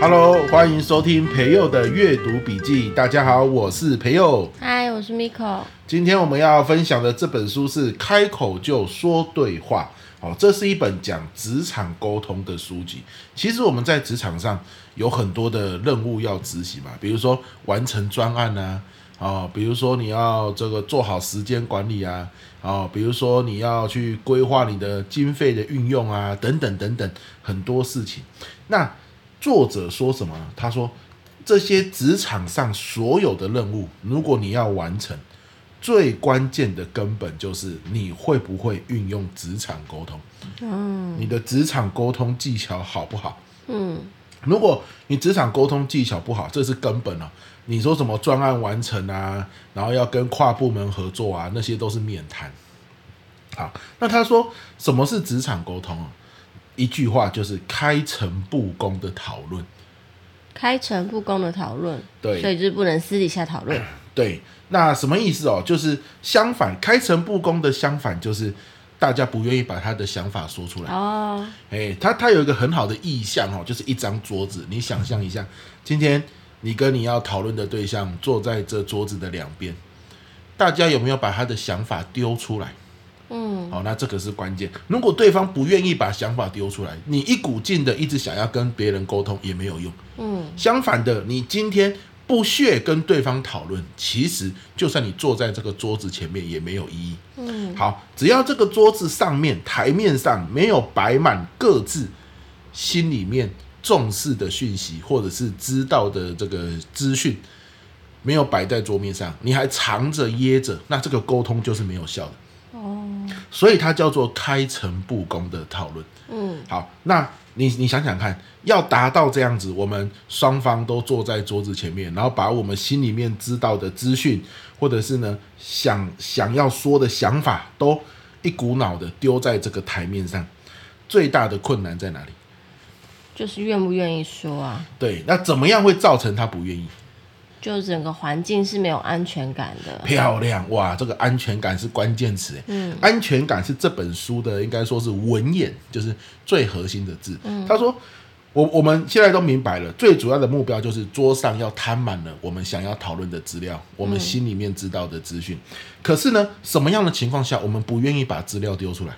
Hello，欢迎收听培佑的阅读笔记。大家好，我是培佑。嗨，我是 Miko。今天我们要分享的这本书是《开口就说对话》。好，这是一本讲职场沟通的书籍。其实我们在职场上有很多的任务要执行嘛，比如说完成专案啊，哦，比如说你要这个做好时间管理啊，哦，比如说你要去规划你的经费的运用啊，等等等等，很多事情。那作者说什么呢？他说，这些职场上所有的任务，如果你要完成，最关键的根本就是你会不会运用职场沟通。嗯，你的职场沟通技巧好不好？嗯，如果你职场沟通技巧不好，这是根本啊。你说什么专案完成啊，然后要跟跨部门合作啊，那些都是免谈。好，那他说什么是职场沟通啊？一句话就是开诚布公的讨论，开诚布公的讨论，对，所以就是不能私底下讨论。对，那什么意思哦？就是相反，开诚布公的相反就是大家不愿意把他的想法说出来。哦，哎，他他有一个很好的意象哦，就是一张桌子，你想象一下，今天你跟你要讨论的对象坐在这桌子的两边，大家有没有把他的想法丢出来？嗯，好，那这个是关键。如果对方不愿意把想法丢出来，你一股劲的一直想要跟别人沟通也没有用。嗯，相反的，你今天不屑跟对方讨论，其实就算你坐在这个桌子前面也没有意义。嗯，好，只要这个桌子上面台面上没有摆满各自心里面重视的讯息，或者是知道的这个资讯，没有摆在桌面上，你还藏着掖着，那这个沟通就是没有效的。哦所以它叫做开诚布公的讨论。嗯，好，那你你想想看，要达到这样子，我们双方都坐在桌子前面，然后把我们心里面知道的资讯，或者是呢想想要说的想法，都一股脑的丢在这个台面上，最大的困难在哪里？就是愿不愿意说啊？对，那怎么样会造成他不愿意？就整个环境是没有安全感的。漂亮哇，这个安全感是关键词。嗯，安全感是这本书的应该说是文眼，就是最核心的字。嗯，他说，我我们现在都明白了，最主要的目标就是桌上要摊满了我们想要讨论的资料，我们心里面知道的资讯。嗯，可是呢，什么样的情况下我们不愿意把资料丢出来？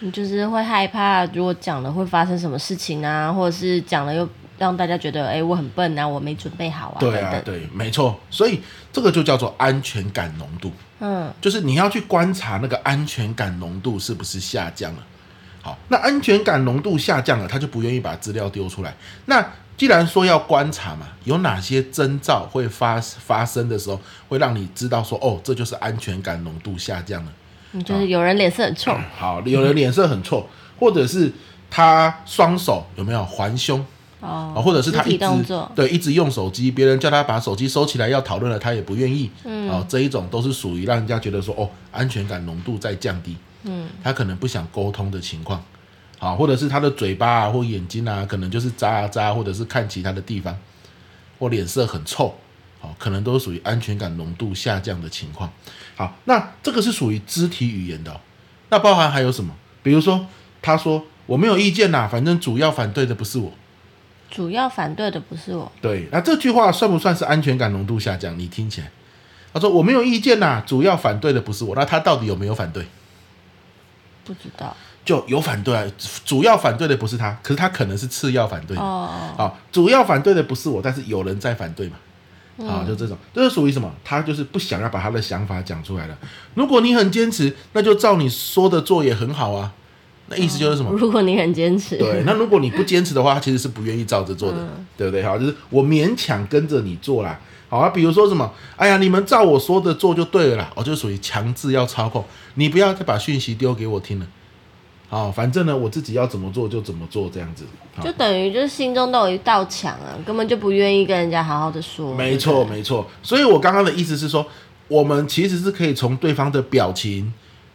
你就是会害怕，如果讲了会发生什么事情啊，或者是讲了又。让大家觉得，哎、欸，我很笨啊，我没准备好啊。对啊，等等对，没错。所以这个就叫做安全感浓度。嗯，就是你要去观察那个安全感浓度是不是下降了。好，那安全感浓度下降了，他就不愿意把资料丢出来。那既然说要观察嘛，有哪些征兆会发发生的时候，会让你知道说，哦，这就是安全感浓度下降了。嗯，就是有人脸色很臭。好，有人脸色很臭，嗯、或者是他双手有没有环胸？哦，或者是他一直对一直用手机，别人叫他把手机收起来要讨论了，他也不愿意。嗯，哦，这一种都是属于让人家觉得说哦，安全感浓度在降低。嗯，他可能不想沟通的情况。好，或者是他的嘴巴啊或眼睛啊，可能就是眨啊眨，或者是看其他的地方，或脸色很臭。好，可能都是属于安全感浓度下降的情况。好，那这个是属于肢体语言的哦。那包含还有什么？比如说，他说我没有意见呐，反正主要反对的不是我。主要反对的不是我。对，那这句话算不算是安全感浓度下降？你听起来，他说我没有意见呐、啊，主要反对的不是我。那他到底有没有反对？不知道。就有反对啊，主要反对的不是他，可是他可能是次要反对。哦哦。主要反对的不是我，但是有人在反对嘛？啊、嗯，就这种，这是属于什么？他就是不想要把他的想法讲出来了。如果你很坚持，那就照你说的做也很好啊。那意思就是什么？如果你很坚持，对，那如果你不坚持的话，他其实是不愿意照着做的，嗯、对不对？好，就是我勉强跟着你做啦。好啊，比如说什么？哎呀，你们照我说的做就对了啦。我就属于强制要操控，你不要再把讯息丢给我听了。好，反正呢，我自己要怎么做就怎么做，这样子。就等于就是心中都有一道墙啊，根本就不愿意跟人家好好的说。没错，没错。所以我刚刚的意思是说，我们其实是可以从对方的表情。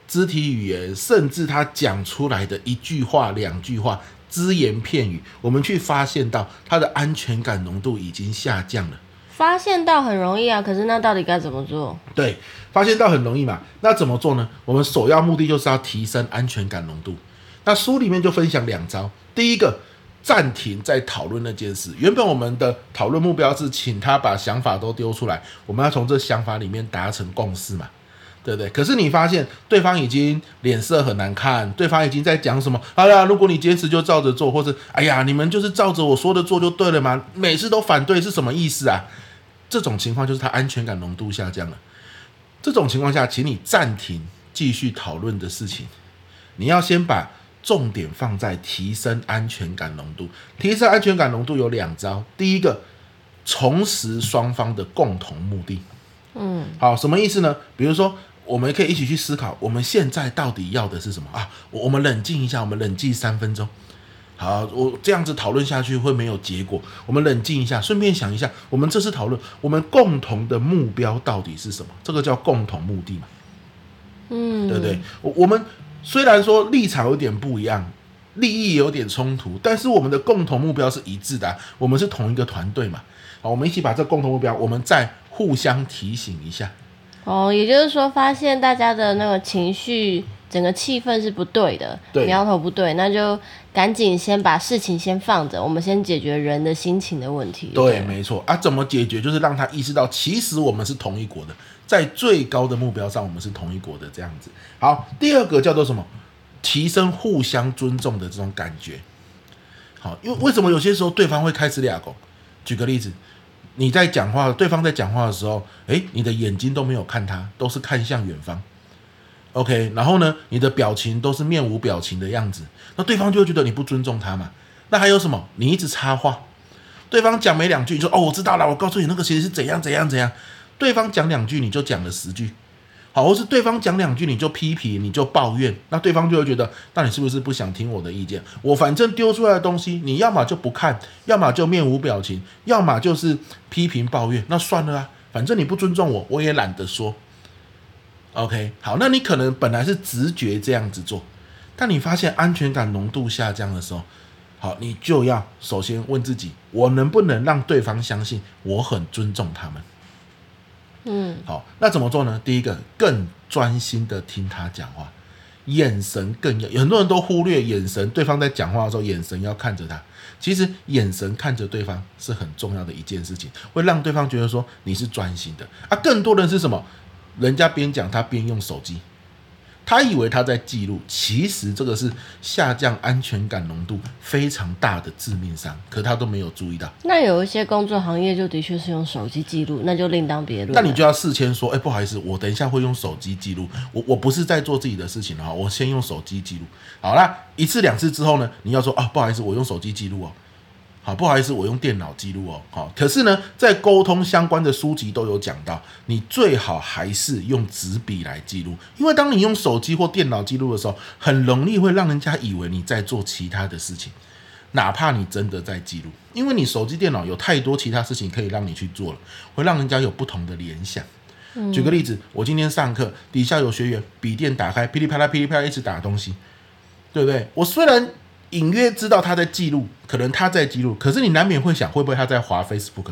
肢体语言，甚至他讲出来的一句话、两句话，只言片语，我们去发现到他的安全感浓度已经下降了。发现到很容易啊，可是那到底该怎么做？对，发现到很容易嘛，那怎么做呢？我们首要目的就是要提升安全感浓度。那书里面就分享两招，第一个。暂停再讨论那件事。原本我们的讨论目标是请他把想法都丢出来，我们要从这想法里面达成共识嘛，对不对？可是你发现对方已经脸色很难看，对方已经在讲什么？好了，如果你坚持就照着做，或者哎呀，你们就是照着我说的做就对了吗？每次都反对是什么意思啊？这种情况就是他安全感浓度下降了。这种情况下，请你暂停继续讨论的事情，你要先把。重点放在提升安全感浓度。提升安全感浓度有两招。第一个，重拾双方的共同目的。嗯，好，什么意思呢？比如说，我们可以一起去思考，我们现在到底要的是什么啊？我们冷静一下，我们冷静三分钟。好，我这样子讨论下去会没有结果。我们冷静一下，顺便想一下，我们这次讨论，我们共同的目标到底是什么？这个叫共同目的嘛？嗯，对不对？我我们。虽然说立场有点不一样，利益有点冲突，但是我们的共同目标是一致的啊，我们是同一个团队嘛。好，我们一起把这共同目标，我们再互相提醒一下。哦，也就是说，发现大家的那个情绪，整个气氛是不对的，对，苗头不对，那就赶紧先把事情先放着，我们先解决人的心情的问题。对，对没错啊，怎么解决？就是让他意识到，其实我们是同一国的。在最高的目标上，我们是同一国的这样子。好，第二个叫做什么？提升互相尊重的这种感觉。好，因为为什么有些时候对方会开始俩拱？举个例子，你在讲话，对方在讲话的时候，诶，你的眼睛都没有看他，都是看向远方。OK，然后呢，你的表情都是面无表情的样子，那对方就会觉得你不尊重他嘛。那还有什么？你一直插话，对方讲没两句，你说哦，我知道了，我告诉你那个其实是怎样怎样怎样。对方讲两句，你就讲了十句，好，或是对方讲两句，你就批评，你就抱怨，那对方就会觉得，那你是不是不想听我的意见？我反正丢出来的东西，你要么就不看，要么就面无表情，要么就是批评抱怨，那算了啊，反正你不尊重我，我也懒得说。OK，好，那你可能本来是直觉这样子做，但你发现安全感浓度下降的时候，好，你就要首先问自己，我能不能让对方相信我很尊重他们？嗯，好，那怎么做呢？第一个，更专心的听他讲话，眼神更要。很多人都忽略眼神，对方在讲话的时候，眼神要看着他。其实眼神看着对方是很重要的一件事情，会让对方觉得说你是专心的。啊，更多人是什么？人家边讲他边用手机。他以为他在记录，其实这个是下降安全感浓度非常大的致命伤，可他都没有注意到。那有一些工作行业就的确是用手机记录，那就另当别论。那你就要事先说，哎，不好意思，我等一下会用手机记录，我我不是在做自己的事情哈，我先用手机记录。好啦，一次两次之后呢，你要说啊，不好意思，我用手机记录哦。好，不好意思，我用电脑记录哦。好，可是呢，在沟通相关的书籍都有讲到，你最好还是用纸笔来记录，因为当你用手机或电脑记录的时候，很容易会让人家以为你在做其他的事情，哪怕你真的在记录，因为你手机、电脑有太多其他事情可以让你去做了，会让人家有不同的联想。举个例子，我今天上课，底下有学员笔电打开，噼里啪啦、噼里啪啦一直打东西，对不对？我虽然。隐约知道他在记录，可能他在记录，可是你难免会想，会不会他在滑 Facebook，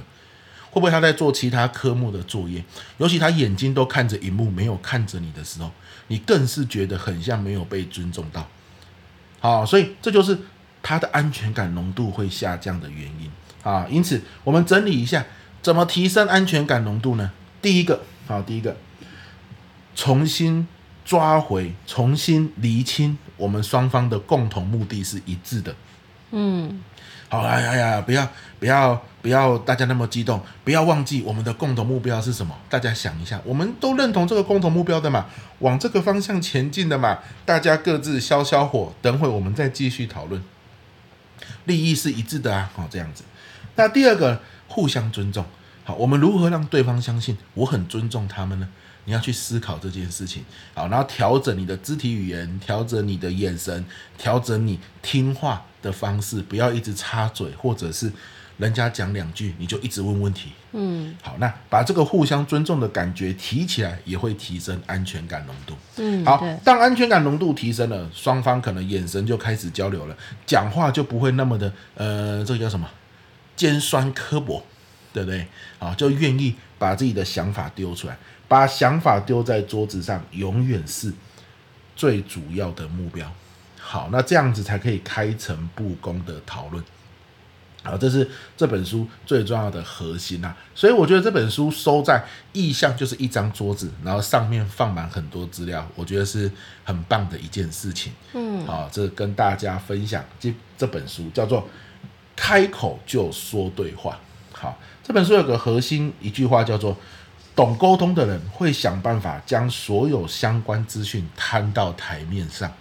会不会他在做其他科目的作业？尤其他眼睛都看着荧幕，没有看着你的时候，你更是觉得很像没有被尊重到。好，所以这就是他的安全感浓度会下降的原因啊。因此，我们整理一下，怎么提升安全感浓度呢？第一个，好，第一个，重新。抓回，重新厘清我们双方的共同目的是一致的。嗯，好，哎呀呀，不要不要不要，大家那么激动，不要忘记我们的共同目标是什么？大家想一下，我们都认同这个共同目标的嘛，往这个方向前进的嘛，大家各自消消火，等会我们再继续讨论。利益是一致的啊，好，这样子。那第二个，互相尊重。好，我们如何让对方相信我很尊重他们呢？你要去思考这件事情，好，然后调整你的肢体语言，调整你的眼神，调整你听话的方式，不要一直插嘴，或者是人家讲两句你就一直问问题。嗯，好，那把这个互相尊重的感觉提起来，也会提升安全感浓度。嗯，好，当安全感浓度提升了，双方可能眼神就开始交流了，讲话就不会那么的呃，这个叫什么尖酸刻薄。对不对？啊，就愿意把自己的想法丢出来，把想法丢在桌子上，永远是最主要的目标。好，那这样子才可以开诚布公的讨论。好，这是这本书最重要的核心啊。所以我觉得这本书收在意象就是一张桌子，然后上面放满很多资料，我觉得是很棒的一件事情。嗯，好，这跟大家分享这这本书叫做“开口就说对话”。好，这本书有个核心一句话叫做：“懂沟通的人会想办法将所有相关资讯摊到台面上。”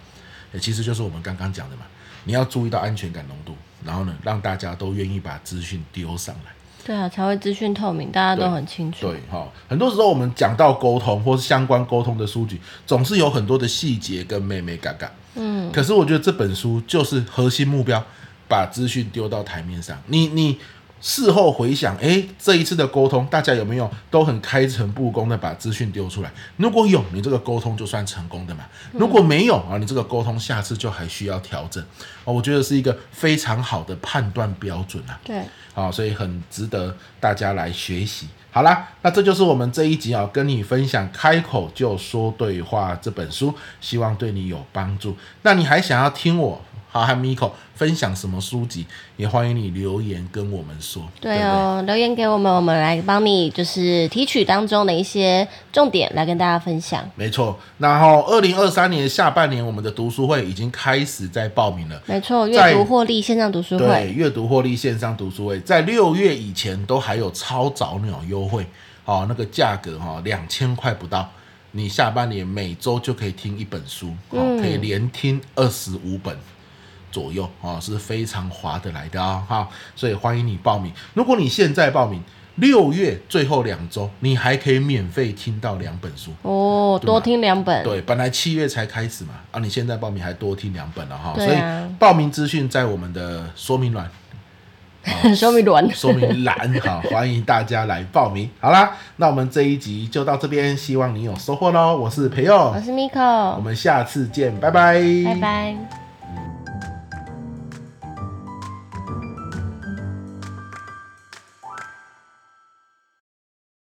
也其实就是我们刚刚讲的嘛，你要注意到安全感浓度，然后呢，让大家都愿意把资讯丢上来。对啊，才会资讯透明，大家都很清楚。对哈，很多时候我们讲到沟通或是相关沟通的书籍，总是有很多的细节跟妹妹嘎嘎。嗯，可是我觉得这本书就是核心目标，把资讯丢到台面上。你你。事后回想，诶，这一次的沟通，大家有没有都很开诚布公的把资讯丢出来？如果有，你这个沟通就算成功的嘛。如果没有啊，你这个沟通下次就还需要调整。我觉得是一个非常好的判断标准啊。对，好，所以很值得大家来学习。好啦，那这就是我们这一集啊，跟你分享《开口就说对话》这本书，希望对你有帮助。那你还想要听我？好，和 Miko 分享什么书籍，也欢迎你留言跟我们说。对哦，对对，留言给我们，我们来帮你就是提取当中的一些重点来跟大家分享。没错，然后二零二三年下半年，我们的读书会已经开始在报名了。没错，阅读获利线上读书会。对，阅读获利线上读书会，在六月以前都还有超早鸟优惠，好，那个价格哈，两千块不到，你下半年每周就可以听一本书，嗯，可以连听二十五本。左右啊，是非常划得来的啊，哈，所以欢迎你报名。如果你现在报名，六月最后两周，你还可以免费听到两本书哦，多听两本。对，本来七月才开始嘛，啊，你现在报名还多听两本了哈，所以报名资讯在我们的说明栏，说明栏，说明栏，好，欢迎大家来报名。好啦，那我们这一集就到这边，希望你有收获喽。我是培佑，我是 Miko，我们下次见，拜拜，拜拜。